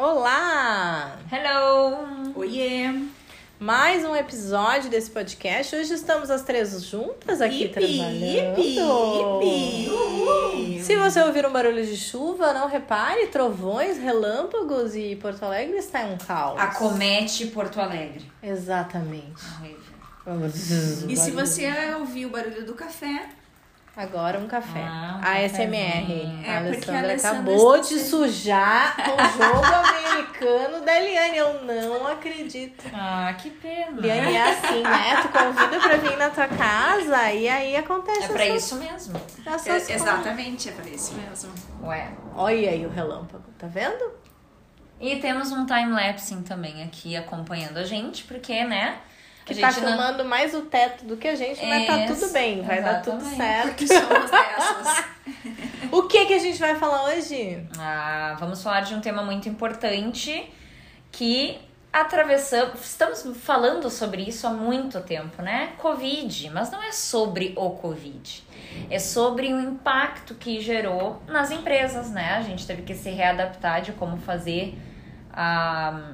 Olá! Hello! Oiê! Mais um episódio desse podcast. Hoje estamos as três juntas aqui ipi, trabalhando. Ipi, ipi. Se você ouvir um barulho de chuva, não repare, trovões, relâmpagos e Porto Alegre está em um caos. Acomete Porto Alegre. Exatamente. E se você ouvir o barulho do café, Agora um café. Ah, um a É, porque a Alessandra Alessandra acabou está de sendo- sujar o jogo americano da Eliane. Eu não acredito. Ah, que pena. Liane é assim, né? Tu convida pra vir na tua casa e aí acontece É pra essas- isso mesmo. É, exatamente, é pra isso mesmo. Ué. Olha aí o relâmpago, tá vendo? E temos um time-lapse também aqui acompanhando a gente, porque, né? Que a tá gente não- filmando mais o teto do que a gente, mas tá tudo bem, vai dar tudo certo. Porque somos dessas. O que que a gente vai falar hoje? Ah, vamos falar de um tema muito importante que atravessamos. Estamos falando sobre isso há muito tempo, né? Covid, mas não é sobre o Covid. É sobre o impacto que gerou nas empresas, né? A gente teve que se readaptar de como fazer a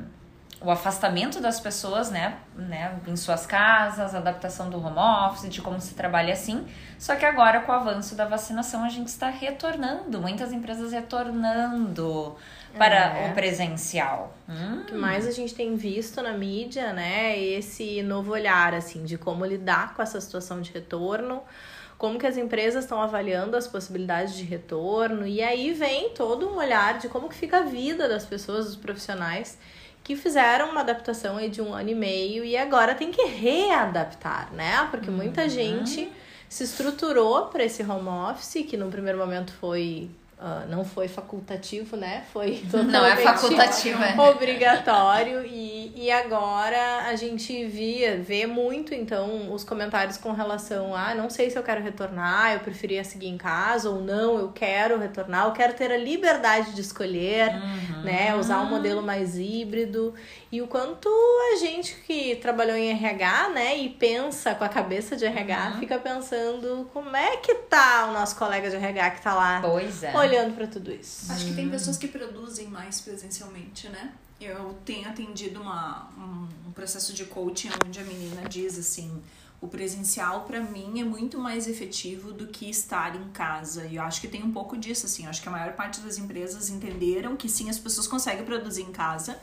o afastamento das pessoas, né, né, em suas casas, a adaptação do home office, de como se trabalha assim. Só que agora, com o avanço da vacinação, a gente está retornando, muitas empresas retornando para É. o presencial. Hum, O que mais a gente tem visto na mídia, né? Esse novo olhar, assim, de como lidar com essa situação de retorno, como que as empresas estão avaliando as possibilidades de retorno, e aí vem todo um olhar de como que fica a vida das pessoas, dos profissionais que fizeram uma adaptação aí de um ano e meio e agora tem que readaptar, né? Porque muita gente se estruturou para esse home office, que no primeiro momento foi. Ah, não foi facultativo, né? Foi totalmente Não é facultativo, é. obrigatório e, e agora a gente via, vê muito então os comentários com relação a não sei se eu quero retornar, eu preferia seguir em casa ou não, eu quero retornar, eu quero ter a liberdade de escolher, né, usar um modelo mais híbrido e o quanto a gente que trabalhou em RH, né, e pensa com a cabeça de RH, fica pensando como é que tá o nosso colega de RH que tá lá Pois é. olhando para tudo isso. Acho que tem pessoas que produzem mais presencialmente, né? Eu tenho atendido uma, um, um processo de coaching onde a menina diz assim: o presencial para mim é muito mais efetivo do que estar em casa. E eu acho que tem um pouco disso, assim. Eu acho que a maior parte das empresas entenderam que sim, as pessoas conseguem produzir em casa.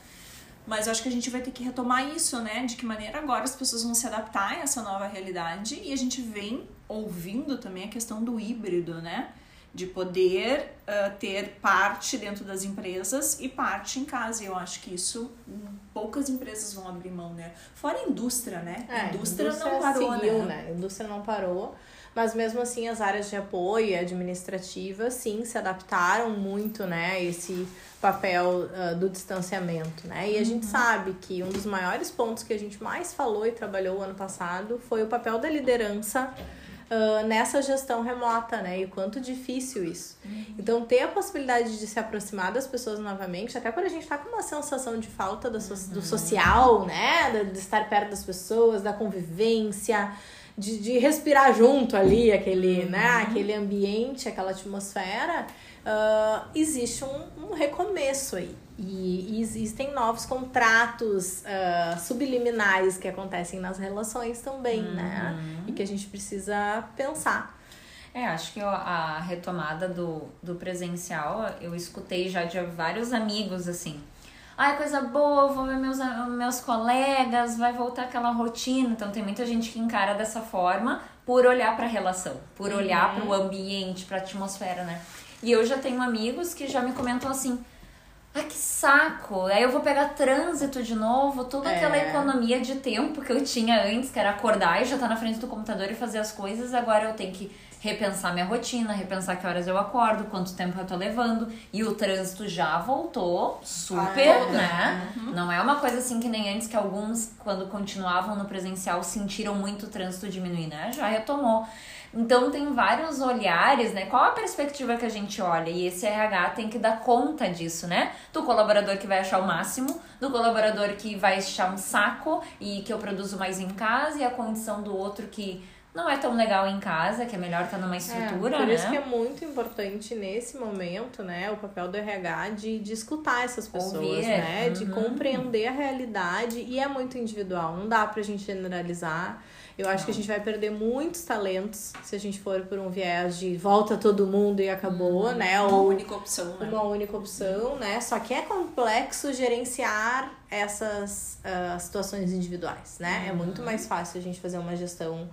Mas eu acho que a gente vai ter que retomar isso, né? De que maneira agora as pessoas vão se adaptar a essa nova realidade. E a gente vem ouvindo também a questão do híbrido, né? De poder ah, ter parte dentro das empresas e parte em casa. Eu acho que isso hum, poucas empresas vão abrir mão, né? Fora a indústria, né? É, a indústria, não parou, seguiu, né? A indústria não parou. Mas mesmo assim, as áreas de apoio e administrativas, sim, se adaptaram muito, né, esse papel ah, do distanciamento, né? E a gente sabe que um dos maiores pontos que a gente mais falou e trabalhou o ano passado foi o papel da liderança ah, nessa gestão remota, né? E o quanto difícil isso. Então, ter a possibilidade de se aproximar das pessoas novamente, até quando a gente tá com uma sensação de falta do, so- do social, né? De, estar perto das pessoas, da convivência, de, de respirar junto ali, aquele, né? Aquele ambiente, aquela atmosfera. ah, existe um, um recomeço aí. E, e existem novos contratos ah, subliminares que acontecem nas relações também, né? E que a gente precisa pensar. É, acho que a- a retomada do, do presencial, eu escutei já de vários amigos assim. Ai, coisa boa, vou ver meus, meus colegas, vai voltar aquela rotina. Então tem muita gente que encara dessa forma por olhar para a relação, por olhar para o ambiente, para a atmosfera, né? E eu já tenho amigos que já me comentam assim: Ai, que saco! Aí eu vou pegar trânsito de novo, toda É. aquela economia de tempo que eu tinha antes, que era acordar e já estar na frente do computador e fazer as coisas, agora eu tenho que repensar minha rotina, repensar que horas eu acordo, quanto tempo eu tô levando. E o trânsito já voltou super, Ah, né? Uhum. Não é uma coisa assim que nem antes, que alguns, quando continuavam no presencial, sentiram muito o trânsito diminuir, né? Já retomou. Então tem vários olhares, né? Qual a perspectiva que a gente olha? E esse RH tem que dar conta disso, né? Do colaborador que vai achar o máximo, do colaborador que vai achar um saco e que eu produzo mais em casa, e a condição do outro que não é tão legal em casa, que é melhor estar numa estrutura, É, por né? isso que é muito importante nesse momento, né, o papel do RH de, de escutar essas pessoas, Ouvir, né, de uhum. compreender a realidade e é muito individual, não dá pra gente generalizar. Eu acho que a gente vai perder muitos talentos se a gente for por um viés de volta todo mundo e acabou, Uhum. né, Uma ou única opção, né? uma única opção, né? Só que é complexo gerenciar essas ah, situações individuais, né? É Uhum. muito mais fácil a gente fazer uma gestão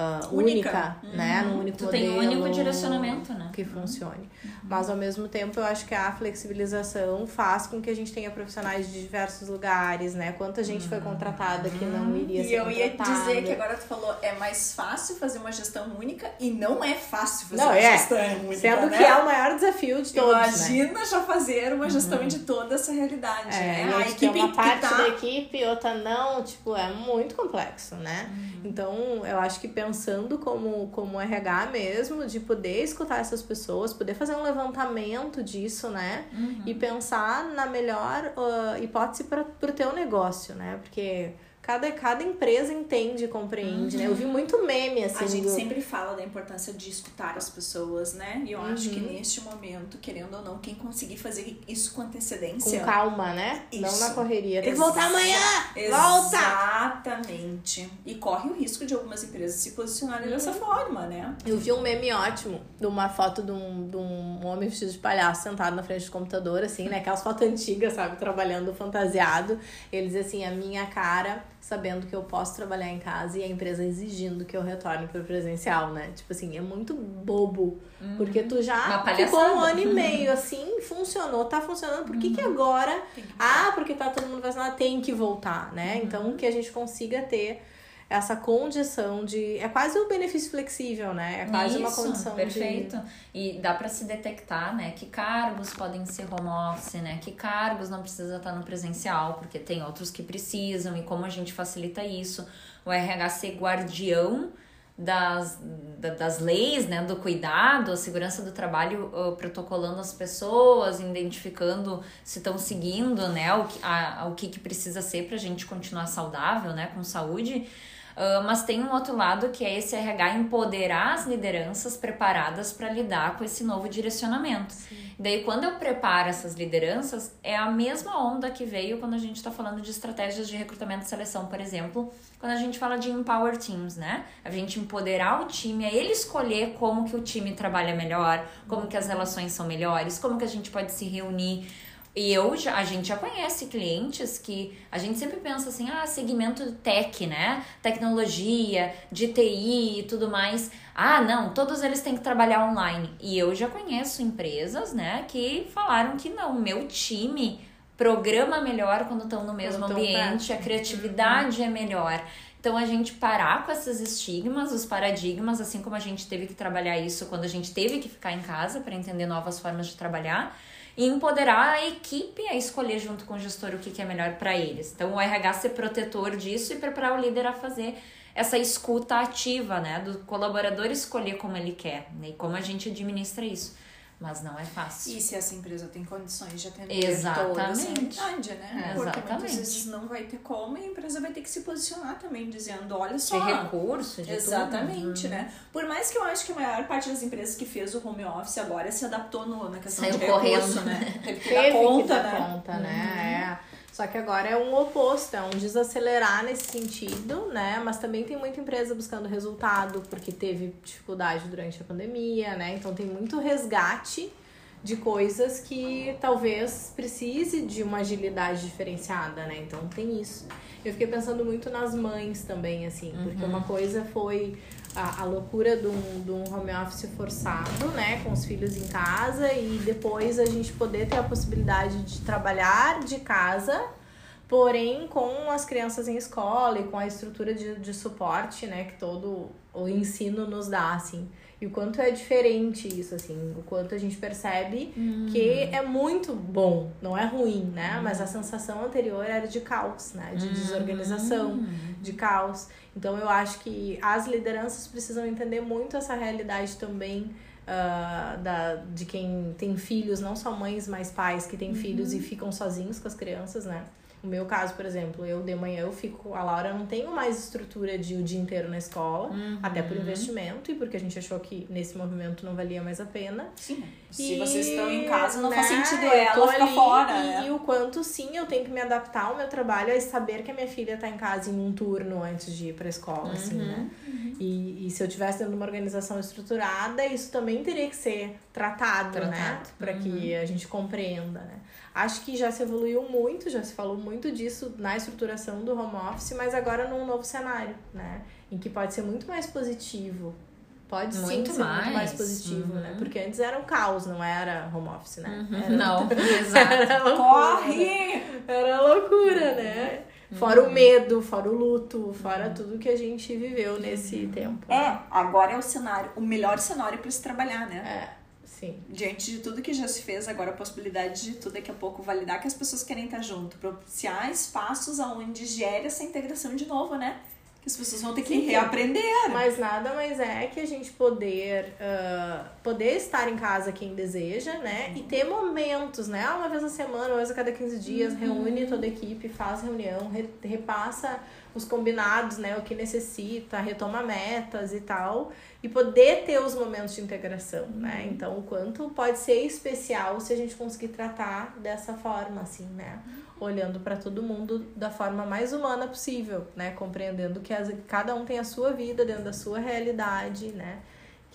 ah, Única. única, né? Num único Tu modelo. tem um único direcionamento, né? Que funcione. Mas ao mesmo tempo eu acho que a flexibilização faz com que a gente tenha profissionais de diversos lugares, né? Quanta gente foi contratada que não iria E ser eu ia contratada. dizer que agora tu falou, é mais fácil fazer uma gestão única e não é fácil fazer Não, uma é. gestão única, Sendo né? que é o maior desafio de todos, né? Imagina já fazer uma gestão de toda essa realidade, É, né? e A tem equipe uma que parte tá... da equipe, outra não, tipo, é muito complexo, né? Então, eu acho que pensando como, como RH mesmo, de poder escutar essas pessoas, poder fazer um levantamento disso, né? E pensar na melhor ah, hipótese para o teu negócio, né? Porque cada, cada empresa entende e compreende, né? Eu vi muito meme, assim, A gente do- sempre fala da importância de escutar as pessoas, né? E eu acho Uhum. que neste momento, querendo ou não, quem conseguir fazer isso com com antecedência. calma, né? Não Isso. na correria. Tem que voltar amanhã! Volta! Exatamente. E corre o risco de algumas empresas se posicionarem dessa Uhum. forma, né? Eu vi um meme ótimo de uma foto de um, de um homem vestido de palhaço sentado na frente do computador, assim, né? Aquelas fotos antigas, sabe? Trabalhando fantasiado. Ele diz assim: a minha cara sabendo que eu posso trabalhar em casa e a empresa exigindo que eu retorne pro presencial, né? Tipo assim, é muito bobo. Porque tu já ficou um ano e meio assim, funcionou, tá funcionando. Por que, que agora. Ah, porque tá todo mundo vacinado, tem que voltar, né? Então que a gente consiga ter essa condição de. É quase o benefício flexível, né? É quase uma Isso, condição perfeito. E dá pra se detectar, né, que cargos podem ser home office, né, que cargos não precisa estar no presencial, porque tem outros que precisam e como a gente facilita isso. O RH ser guardião das, da- das leis, né, do cuidado, a segurança do trabalho, protocolando as pessoas, identificando se estão seguindo, né, o que, a, o que, que precisa ser pra gente continuar saudável, né, com saúde. Uh, mas tem um outro lado que é esse RH empoderar as lideranças preparadas para lidar com esse novo direcionamento. Daí, quando eu preparo essas lideranças, é a mesma onda que veio quando a gente está falando de estratégias de recrutamento e seleção, por exemplo, quando a gente fala de empower teams, né? A gente empoderar o time, a ele escolher como que o time trabalha melhor, como que as relações são melhores, como que a gente pode se reunir. E eu já, a gente já conhece clientes que a gente sempre pensa assim, ah, segmento tech, né? Tecnologia, de TI e tudo mais. Ah, não, todos eles têm que trabalhar online. E eu já conheço empresas, né, que falaram que não, meu time programa melhor quando estão no mesmo ambiente, a criatividade é melhor. Então a gente parar com esses estigmas, os paradigmas, assim como a gente teve que trabalhar isso quando a gente teve que ficar em casa para entender novas formas de trabalhar e empoderar a equipe a escolher junto com o gestor o que, que é melhor para eles. Então o RH ser protetor disso e preparar o líder a fazer essa escuta ativa, né, do colaborador escolher como ele quer né, e como a gente administra isso. Mas não é fácil. E se essa empresa tem condições de atender toda essa Exatamente. realidade, né? É, Porque exatamente. muitas vezes não vai ter como e a empresa vai ter que se posicionar também, dizendo, olha De só. recurso, de Exatamente, tudo. né? Por mais que eu acho que a maior parte das empresas que fez o home office agora se adaptou no, na questão Saiu de recurso, correndo. né? Teve que dar conta, que dar né? conta, né? É. Só que agora é um oposto, é um desacelerar nesse sentido, né? Mas também tem muita empresa buscando resultado, porque teve dificuldade durante a pandemia, né? Então tem muito resgate de coisas que talvez precise de uma agilidade diferenciada, né? Então tem isso. Eu fiquei pensando muito nas mães também, assim, porque uma coisa foi a, a loucura de um, de um home office forçado, né, com os filhos em casa e depois a gente poder ter a possibilidade de trabalhar de casa, porém com as crianças em escola e com a estrutura de, de suporte, né, que todo o ensino nos dá, assim. E o quanto é diferente isso, assim, o quanto a gente percebe Hum. que é muito bom, não é ruim, né? Mas a sensação anterior era de caos, né? De desorganização, de caos. Então eu acho que as lideranças precisam entender muito essa realidade também. ah, da, de quem tem filhos, não só mães, mas pais que têm filhos e ficam sozinhos com as crianças, né? O meu caso, por exemplo, eu de manhã eu fico, a Laura não tenho mais estrutura de o dia inteiro na escola, até por investimento e porque a gente achou que nesse movimento não valia mais a pena. Sim. Se E, vocês estão em casa, não faz né, sentido eu tô ela ficar ali fora. E, né? e o quanto sim eu tenho que me adaptar ao meu trabalho a saber que a minha filha tá em casa em um turno antes de ir pra escola, assim, né? E, e se eu tivesse dentro de uma organização estruturada, isso também teria que ser tratado, né? Tratado. Pra que a gente compreenda, né? Acho que já se evoluiu muito, já se falou muito disso na estruturação do home office, mas agora num novo cenário, né? Em que pode ser muito mais positivo. Pode sim Muito ser muito mais positivo, né? Porque antes era um caos, não era home office, né? Era, Não, exato. era loucura. Corre! Era loucura, Fora o medo, fora o luto, fora tudo que a gente viveu nesse tempo. É, agora é o cenário, o melhor cenário para se trabalhar, né? É, sim. Diante de tudo que já se fez, agora a possibilidade de tu daqui a pouco validar que as pessoas querem estar junto, propiciar espaços aonde gere essa integração de novo, né? As pessoas vão ter que Sim. reaprender. Mas nada mais é que a gente poder ah, poder estar em casa quem deseja, né? E ter momentos, né? Ah, Uma vez na semana, uma vez a cada 15 dias, reúne toda a equipe, faz reunião, re- repassa os combinados, né? O que necessita, retoma metas e tal. E poder ter os momentos de integração, né? Então, o quanto pode ser especial se a gente conseguir tratar dessa forma, assim, né? Olhando para todo mundo da forma mais humana possível, né? Compreendendo que as, cada um tem a sua vida dentro da sua realidade, né?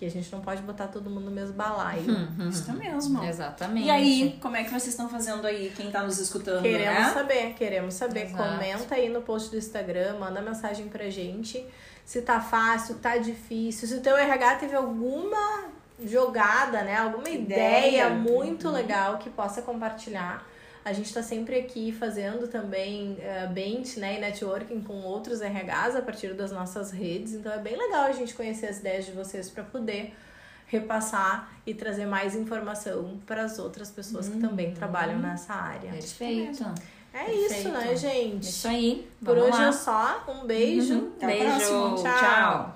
Que a gente não pode botar todo mundo no mesmo balaio. Isso mesmo. Exatamente. E aí, como é que vocês estão fazendo aí, quem tá nos escutando, Queremos né? saber, queremos saber. Exato. Comenta aí no post do Instagram, manda mensagem pra gente. Se tá fácil, tá difícil. Se o teu RH teve alguma jogada, né? Alguma ideia, Ideia. muito Uhum. legal que possa compartilhar. A gente tá sempre aqui fazendo também uh, bench, né, e networking com outros RHs a partir das nossas redes. Então é bem legal a gente conhecer as ideias de vocês para poder repassar e trazer mais informação para as outras pessoas que também trabalham nessa área. Perfeito. É isso, Perfeito. né, gente? Isso aí. Por Vamos hoje lá. é só. Um beijo. Até a Beijo. próxima. Tchau. Tchau.